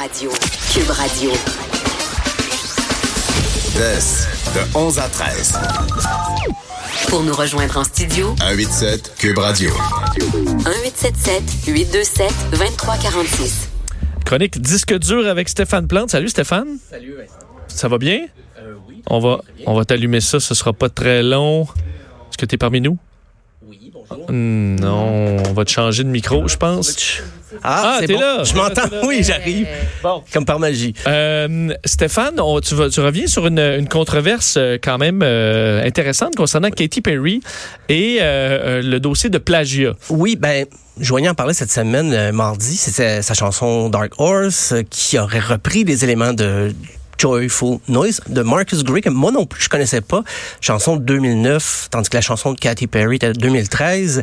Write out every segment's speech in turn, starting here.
Radio. Cube Radio. de 11 à 13. Pour nous rejoindre en studio, 187 Cube Radio. 1877 827 2346. Chronique disque dur avec Stéphane Plante. Salut Stéphane. Salut, Ça va bien? Euh, oui. On va, on va t'allumer ça, ce sera pas très long. Est-ce que tu es parmi nous? Oui, bonjour. Hmm, Non, on va te changer de micro, je pense. Ah, t'es bon. là. Je m'entends. Oui, j'arrive. Bon. Comme par magie. Euh, Stéphane, on- tu, vas- tu reviens sur une, une controverse euh, quand même euh, intéressante concernant Katy Perry et euh, le dossier de plagiat. Oui, ben, Joignant en parlait cette semaine, euh, mardi. C'était sa chanson Dark Horse euh, qui aurait repris des éléments de Joyful Noise de Marcus Gray, que moi non plus je connaissais pas. Chanson de 2009, tandis que la chanson de Katy Perry était de 2013.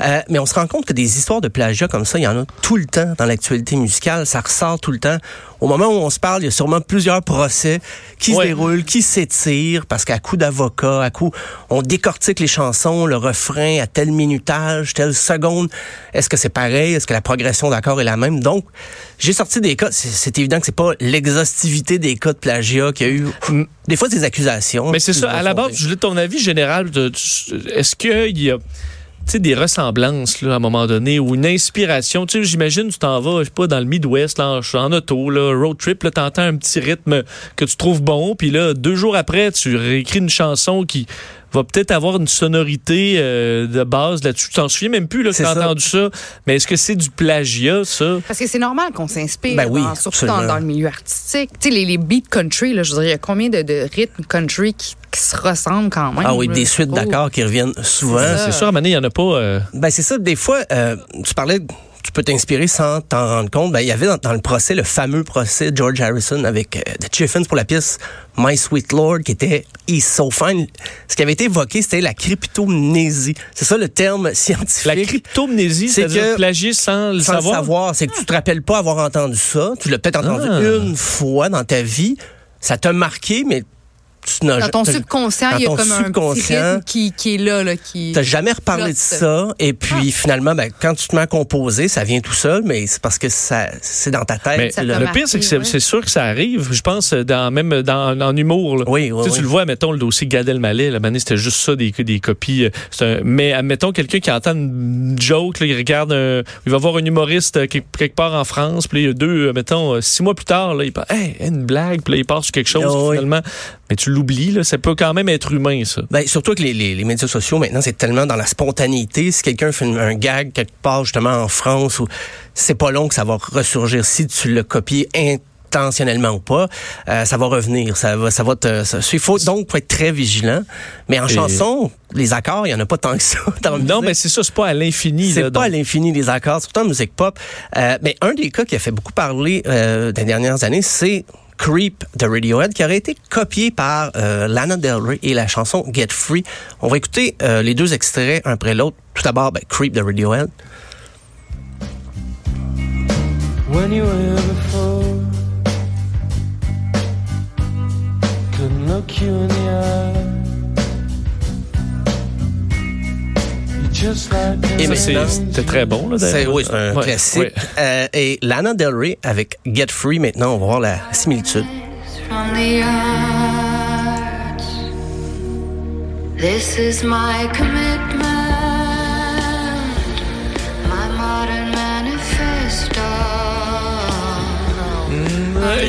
Euh, mais on se rend compte que des histoires de plagiat comme ça, il y en a tout le temps dans l'actualité musicale. Ça ressort tout le temps. Au moment où on se parle, il y a sûrement plusieurs procès qui Ouais. se déroulent, qui s'étirent, parce qu'à coup d'avocat, à coup, on décortique les chansons, le refrain à tel minutage, telle seconde. Est-ce que c'est pareil? Est-ce que la progression d'accord est la même? Donc, j'ai sorti des cas. C'est évident que c'est pas l'exhaustivité des cas de plagiat qu'il y a eu. Des fois, des accusations. Mais c'est ça, à la base, je voulais ton avis général. Est-ce qu'il y a sais, des ressemblances là, à un moment donné ou une inspiration? Tu sais, j'imagine, tu t'en vas, je sais pas, dans le Midwest, là, en, en auto, là, road trip, là, t'entends un petit rythme que tu trouves bon, puis là, deux jours après, tu réécris une chanson qui va peut-être avoir une sonorité euh, de base là-dessus. Tu t'en souviens même plus là, que ça. entendu ça. Mais est-ce que c'est du plagiat, ça? Parce que c'est normal qu'on s'inspire, Ben oui, dans- surtout dans, le milieu artistique. Tu sais, les, les beats country, là, je veux dire, il y a combien de, de rythmes country qui, qui se ressemblent quand même? Ah oui, là, des suites d'accords qui reviennent souvent. C'est sûr, à il n'y en a pas... euh, Ben c'est ça. Des fois, euh, tu parlais, tu peux t'inspirer sans t'en rendre compte. Ben il y avait dans, dans le procès le fameux procès de George Harrison avec euh, The Chiffins pour la pièce My Sweet Lord qui était He's So Fine. Ce qui avait été évoqué, c'était la cryptomnésie. C'est ça le terme scientifique. La cryptomnésie, C'est c'est-à-dire que- plagier sans le sans savoir? le savoir, c'est que tu te rappelles pas avoir entendu ça. Tu l'as peut-être entendu Ah. une fois dans ta vie. Ça t'a marqué, mais tu n'as Dans ton t'as- subconscient, dans il y a comme un petit subconscient, rythme qui, qui est là, là qui... T'as jamais reparlé de ça, et puis finalement, ben, quand tu te mets à composer, ça vient tout seul, mais c'est parce que ça, c'est dans ta tête. Mais le pire, c'est que c'est ouais. c'est sûr que ça arrive. Je pense, dans, même dans, en humour. là. Oui, oui, Tu sais, oui. Tu le vois, mettons, le dossier Gad Elmaleh, la c'était juste ça, des, des copies. euh, c'est un- mais admettons, quelqu'un qui entend une joke, là, il regarde, un- il va voir un humoriste euh, quelque, part en France, puis il y a deux, euh, mettons, six mois plus tard, là, il pense, hey, une blague, puis là, il part sur quelque chose, Ah oui. finalement. Mais tu l'oublies, là, ça peut quand même être humain, ça. Ben, surtout que les, les, les médias sociaux, maintenant, c'est tellement dans la spontanéité. Si quelqu'un fait un gag quelque part, justement, en France, ou c'est pas long que ça va ressurgir. Si tu l'as copié intentionnellement ou pas, euh, ça va revenir. Ça va, ça va te, ça- il faut donc faut être très vigilant. Mais en Et- chanson, les accords, il y en a pas tant que ça dans Non, mais c'est ça, c'est pas à l'infini. C'est pas à l'infini les accords, surtout en musique pop. Euh, mais un des cas qui a fait beaucoup parler euh, des dernières années, c'est Creep de Radiohead, qui aurait été copié par euh, Lana Del Rey et la chanson Get Free. On va écouter euh, les deux extraits un après l'autre. Tout d'abord, ben, Creep de Radiohead. C'était très bon, là, C'est d'ailleurs. oui, c'est un Ouais, classique. ouais. Euh, et Lana Del Rey avec Get Free, maintenant, on va voir la similitude. This is my commitment,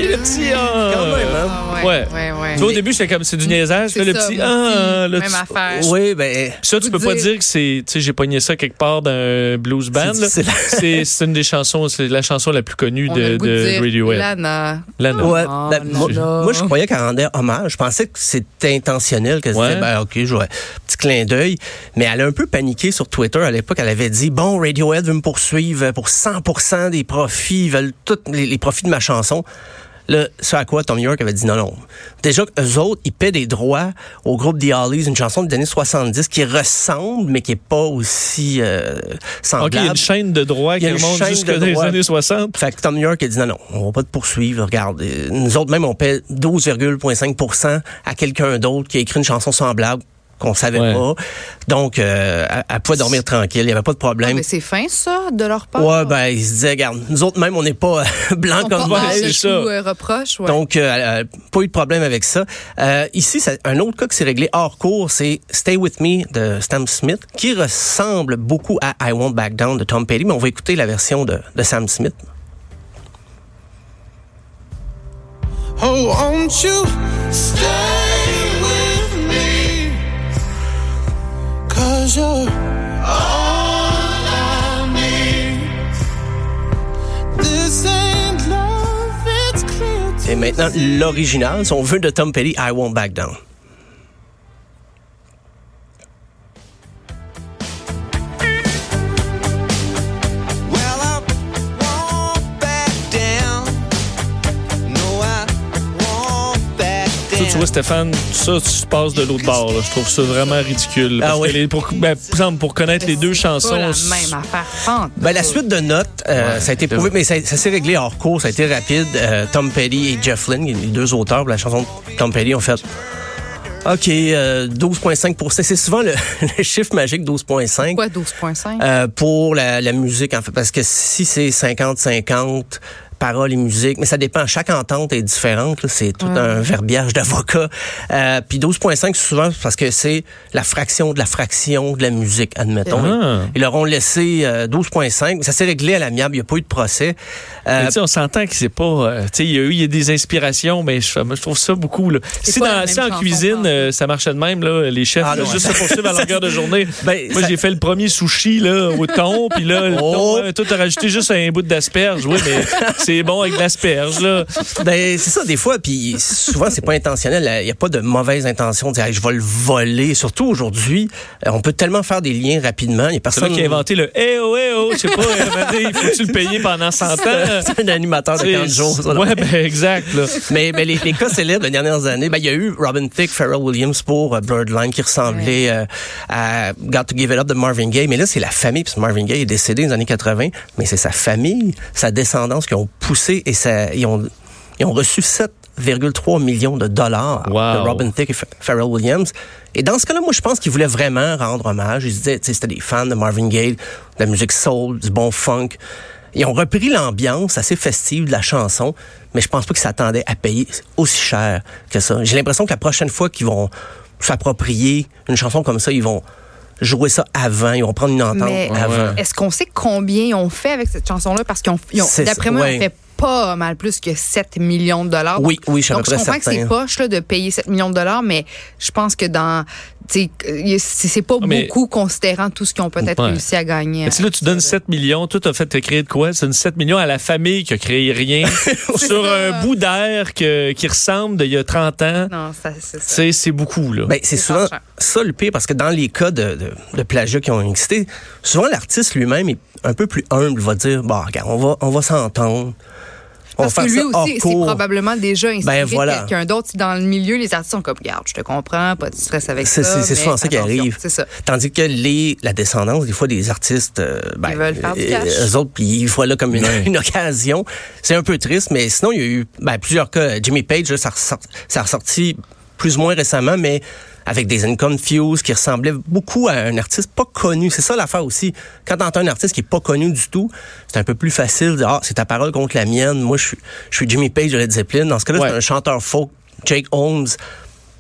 Il est petit, ah. Quand même, hein? Ah, Ouais. ouais, ouais. Tu vois, au début, c'était comme c'est du niaisage. Là, le petit, ah, là, même tu- affaire. Oui, ben, Ça, tu peux pas dire- que c'est, tu sais, j'ai pogné ça quelque part d'un blues band. C'est- là. c'est la- C'est c'est une des chansons, c'est la chanson la plus connue de, le de Radiohead. Lana. Lana. Ouais, Oh, ben, non, moi, non. moi, je croyais qu'elle rendait hommage. Je pensais que c'était intentionnel, que Ouais. c'était, ben, OK, je vois, petit clin d'œil. Mais elle a un peu paniqué sur Twitter à l'époque. Elle avait dit, bon, Radiohead veut me poursuivre pour 100% des profits. Ils veulent tous les, les profits de ma chanson. Là, ce à quoi Tom York avait dit non, non. Déjà, eux autres, ils paient des droits au groupe The Hollies, une chanson des années 70 qui ressemble, mais qui est pas aussi euh, OK, semblable. il y a une chaîne de droit Il y qui remonte dans les années 60. Fait que Tom York a dit non, non, on va pas te poursuivre. Regarde, nous autres même, on paie 12,5% à quelqu'un d'autre qui a écrit une chanson semblable. Qu'on savait Ouais. pas. Donc, euh, elle, elle pouvait dormir tranquille. Il n'y avait pas de Ah, problème. mais c'est fin, ça, de leur part? ouais, ben, ils se disaient, regarde, nous autres même, on n'est pas euh, blancs On comme pas c'est tout, ça. euh, reproche, ouais. Donc, euh, a pas eu de problème avec ça. Euh, ici, c'est un autre cas qui s'est réglé hors cours, c'est Stay With Me de Sam Smith, qui ressemble beaucoup à I Won't Back Down de Tom Petty, mais on va écouter la version de, de Sam Smith. Oh, won't you stay Et maintenant, l'original, si on veut, de Tom Petty, I Won't Back Down. Tu vois, Stéphane, ça, tu passes de l'autre bord. là. Je trouve ça vraiment ridicule. Ah Parce que oui. les- pour, ben, par exemple, pour connaître les deux chansons. pas la même affaire. Ben, la suite de notes, euh, ça a été prouvé, mais ça, ça s'est réglé hors cours, ça a été rapide. Euh, Tom Petty et Jeff Lynne, les deux auteurs de la chanson de Tom Petty, ont fait OK, euh, 12,5 C'est souvent le, le chiffre magique 12,5 Pourquoi 12,5? euh, pour la, la musique, en fait. Parce que si c'est 50-50, paroles et musique, mais ça dépend. Chaque entente est différente. là. C'est tout un verbiage d'avocat. Euh, puis 12,5 souvent c'est parce que c'est la fraction de la fraction de la musique, admettons. Ah. Ils leur ont laissé euh, 12,5. Ça s'est réglé à l'amiable. Il n'y a pas eu de procès. Euh, Mais tu sais, on s'entend que c'est pas. euh, tu sais, il y a eu il y a des inspirations, mais je, moi, je trouve ça beaucoup. Là. Si, dans, si en cuisine, euh, ça marchait de même, là, les chefs, Ah, là, juste se poursuivre à longueur de journée. Ben, Moi, ça- j'ai fait le premier sushi là, au thon, puis là, le Oh. thon, ouais, toi, t'as rajouté juste un bout d'asperge. Oui, mais c'est bon avec l'asperge. là. Ben, c'est ça, des fois, puis souvent, c'est pas intentionnel. Il n'y a pas de mauvaise intention de dire, Hey, je vais le voler. Surtout aujourd'hui, euh, on peut tellement faire des liens rapidement. Il y a C'est personne qui a inventé le Eh oh, eh oh, je sais pas, il faut-tu le payer pendant 100 ans? C'est un animateur de 15 jours. ça. Ouais, ben exact. Là. Mais, mais les, les cas célèbres des dernières années, ben, il y a eu Robin Thicke, Pharrell Williams pour euh, Birdline qui ressemblait euh, à Got to Give It Up de Marvin Gaye. Mais là, c'est la famille, que Marvin Gaye est décédé dans les années 80, mais c'est sa famille, sa descendance qui ont poussé et ça, ils, ont, ils ont reçu 7,3 millions de dollars Wow. de Robin Thicke et Ph- Pharrell Williams. Et dans ce cas-là, moi, je pense qu'ils voulaient vraiment rendre hommage. Ils se disaient, tu sais, c'était des fans de Marvin Gaye, de la musique soul, du bon funk. Ils ont repris l'ambiance assez festive de la chanson, mais je pense pas qu'ils s'attendaient à payer aussi cher que ça. J'ai l'impression que la prochaine fois qu'ils vont s'approprier une chanson comme ça, ils vont jouer ça avant, ils vont prendre une entente Mais avant. est-ce qu'on sait combien ils ont fait avec cette chanson-là? Parce C'est- d'après moi, ouais. ont fait pas mal plus que 7 millions de dollars. Oui, oui, je suis Donc, je comprends que c'est poche là, de payer 7 millions de dollars, mais je pense que dans. tu sais, C'est pas Ah, mais- beaucoup considérant tout ce qu'ils ont peut-être Ouais. réussi à gagner. Mais tu sais, là, tu donnes 7 millions. Toi, t'as fait créer de quoi? C'est une 7 millions à la famille qui a créé rien. sur un bout d'air qui ressemble d'il y a 30 ans. Non, ça, c'est Tu ça. sais, c'est beaucoup, là. Ben, c'est souvent ça le pire, parce que dans les cas de, de, de plagiat qui ont existé, souvent l'artiste lui-même est un peu plus humble, va dire, bon, regarde, on va, on va s'entendre. Parce que lui aussi, c'est probablement déjà inspiré Ben, voilà. de quelqu'un d'autre. Dans le milieu, les artistes sont comme, regarde, je te comprends, pas de stress avec ça. c'est- souvent ça qui arrive. Ça. Tandis que les, la descendance, des fois, des artistes, euh, ben, Ils veulent faire du euh, cash. eux autres, puis ils voient là comme une, une occasion. C'est un peu triste, mais sinon, il y a eu ben, plusieurs cas. Jimmy Page, là, ça, ressort- ça a ressorti plus ou moins récemment, mais avec des Unconfused qui ressemblaient beaucoup à un artiste pas connu. C'est ça l'affaire aussi. Quand t'entends un artiste qui est pas connu du tout, c'est un peu plus facile de dire, ah, c'est ta parole contre la mienne. Moi, je suis, je suis Jimmy Page de Led Zeppelin. Dans ce cas-là, Ouais. c'est un chanteur folk, Jake Holmes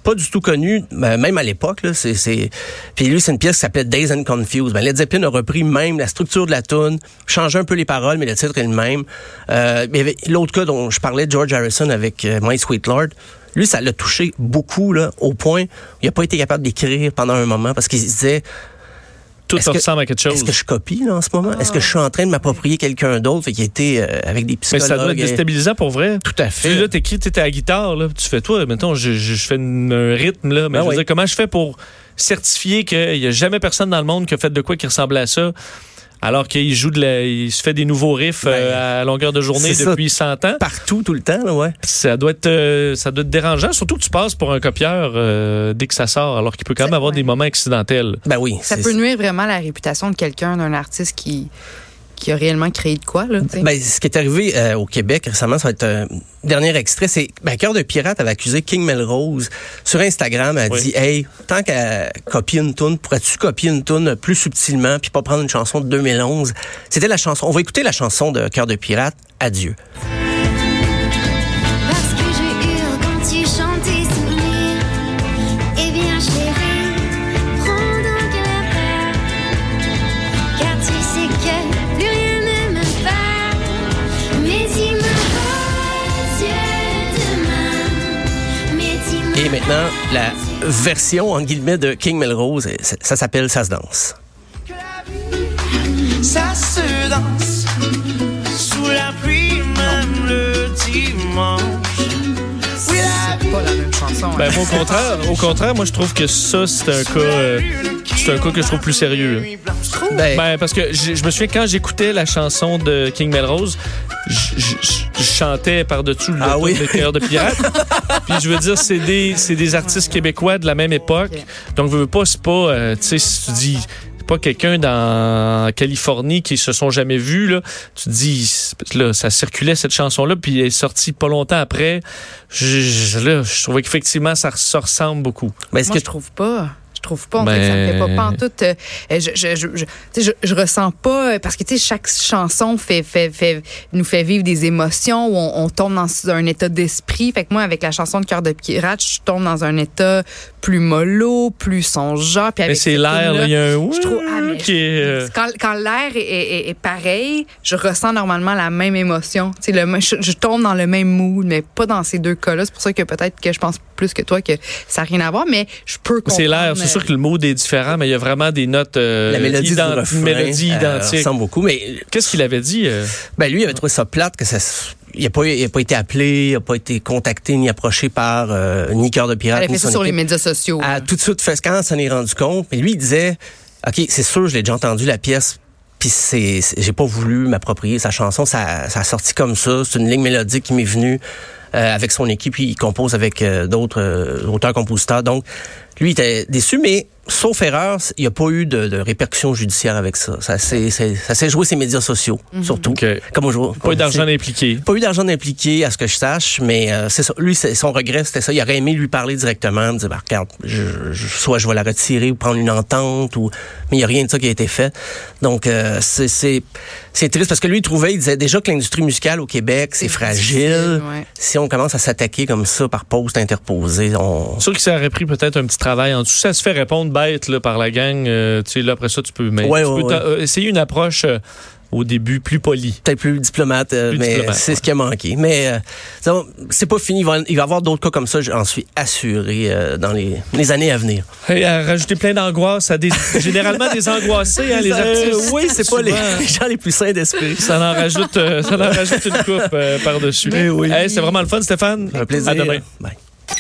pas du tout connu, même à l'époque. Là, c'est, c'est... Puis lui, c'est une pièce qui s'appelait Days and Confused. Ben, Led Zeppelin a repris même la structure de la tune, changé un peu les paroles, mais le titre est le même. Euh, l'autre cas dont je parlais, George Harrison avec euh, My Sweet Lord. Lui, ça l'a touché beaucoup, là, au point où il n'a pas été capable d'écrire pendant un moment parce qu'il se disait Tout que- ressemble à quelque chose. Est-ce que je copie là, en ce moment? Est-ce que je suis en train de m'approprier quelqu'un d'autre? Fait qu'il était euh, avec des Mais psychologues. ça doit être déstabilisant pour vrai. Tout à Tu fait. là, t'écris, t'es à la guitare, là, tu fais toi, mettons, je, je, je fais une- un rythme, là, mais Ben je veux dire, comment je fais pour certifier qu'il n'y a jamais personne dans le monde qui a fait de quoi qui ressemble à ça, alors qu'il joue de la, il se fait des nouveaux riffs euh, à longueur de journée Ben, c'est ça. depuis 100 ans. Partout, tout le temps, là, ouais. Ça doit être, euh, ça doit être dérangeant, surtout que tu passes pour un copieur euh, dès que ça sort, alors qu'il peut quand même avoir ouais. des moments accidentels. Ben oui. Ça peut nuire vraiment à la réputation de quelqu'un, d'un artiste qui qui a réellement créé de quoi, là. Ben, ce qui est arrivé euh, au Québec récemment, ça va être un dernier extrait. C'est ben, Cœur de Pirate avait accusé King Melrose sur Instagram. Elle a Oui. dit Hey, tant qu'à copier une tune, pourrais-tu copier une tune plus subtilement puis pas prendre une chanson de 2011 C'était la chanson. On va écouter la chanson de Cœur de Pirate. Adieu. Et maintenant, la version en guillemets de King Melrose, et ça, ça s'appelle Ça se danse. Ça se danse sous la pluie, même le dimanche. Oui, la C'est pas la même chanson. Ben, hein. moi, au contraire, au contraire, moi, je trouve que ça, c'est un cas, euh, c'est un cas que je trouve plus sérieux. Ben, Ben, parce que je, me souviens quand j'écoutais la chanson de King Melrose, je, chantais par-dessus le Ah oui? de Cœur de Pirate. Puis je veux dire, c'est des, c'est des artistes québécois de la même époque. Donc, je veux pas, c'est pas, euh, tu sais, si tu dis, pas quelqu'un dans Californie qui se sont jamais vus, là. Tu te dis, là, ça circulait cette chanson-là, puis elle est sortie pas longtemps après. Je, je- là, je trouvais qu'effectivement, ça, se ressemble beaucoup. est-ce Moi, que je trouve pas. Je trouve pas. Que ça me fait Ben- pas pantoute. euh, je, je, je, je, je, ressens pas euh, parce que tu sais chaque chanson fait, fait, fait nous fait vivre des émotions où on, on tombe dans un état d'esprit. Fait que moi avec la chanson de cœur de pirate, je tombe dans un état plus mollo, plus songeur. Puis Mais avec c'est cette l'air, il y a un je trouve ah, mais qui est, euh, quand, quand l'air est, est- est pareil, je ressens normalement la même émotion. Tu sais, le, je, je tombe dans le même mood, mais pas dans ces deux cas-là. C'est pour ça que peut-être que je pense plus que toi que ça n'a rien à voir, mais je peux comprendre. C'est l'air. C'est sûr que le mood est différent, mais il y a vraiment des notes. euh, la mélodie ident- du refrain, mélodie euh, identique. ressemble beaucoup, mais Qu'est-ce qu'il avait dit? euh? Ben lui, il avait trouvé ça plate que ça. Il n'a pas, il a pas été appelé, il n'a pas été contacté ni approché par euh, ni Cœur de Pirate. Elle a fait ni ça sur les médias sociaux. a là. tout de suite fait quand s'en est rendu compte. Mais lui, il disait, OK, c'est sûr, je l'ai déjà entendu la pièce. Puis c'est, j'ai pas voulu m'approprier sa chanson. Ça, ça a sorti comme ça. C'est une ligne mélodique qui m'est venue euh, avec son équipe. Puis il compose avec euh, d'autres euh, auteurs-compositeurs. Donc, lui, il était déçu, mais sauf erreur, il n'y a pas eu de, de répercussions judiciaires avec ça. Ça s'est, c'est- ça s'est joué ses médias sociaux, surtout. OK. Comme aujourd'hui. Pas eu d'argent impliqué. Pas eu d'argent impliqué, à ce que je sache, mais euh, c'est ça. Lui, c'est- son regret, c'était ça. Il aurait aimé lui parler directement, me dire, bah, regarde, je, je- soit je vais la retirer ou prendre une entente, ou mais il n'y a rien de ça qui a été fait. Donc, euh, c'est c'est triste parce que lui, il trouvait, il disait déjà que l'industrie musicale au Québec, c'est fragile. ouais. Si on commence à s'attaquer comme ça par poste interposé, on... C'est sûr que ça aurait pris peut-être un petit travail en dessous. Ça se fait répondre bête là, par la gang. euh, tu sais, là, après ça, tu peux, mais Ouais, tu ouais, peux ouais. t'a- euh, essayer une approche euh, au début plus polie. peut-être plus diplomate, euh, Plus mais c'est ouais. ce qui a manqué. Mais euh, c'est pas fini. Il va, y avoir d'autres cas comme ça, j'en suis assuré, euh, dans les, les années à venir. Et à rajouter plein d'angoisse à des généralement des angoissés, hein, les Euh, artistes. oui, c'est pas les, gens les plus sains d'esprit. Ça en rajoute, ça en rajoute une coupe par-dessus. Mais oui. Hey, c'est vraiment le fun, Stéphane. Un plaisir. À demain. Bye.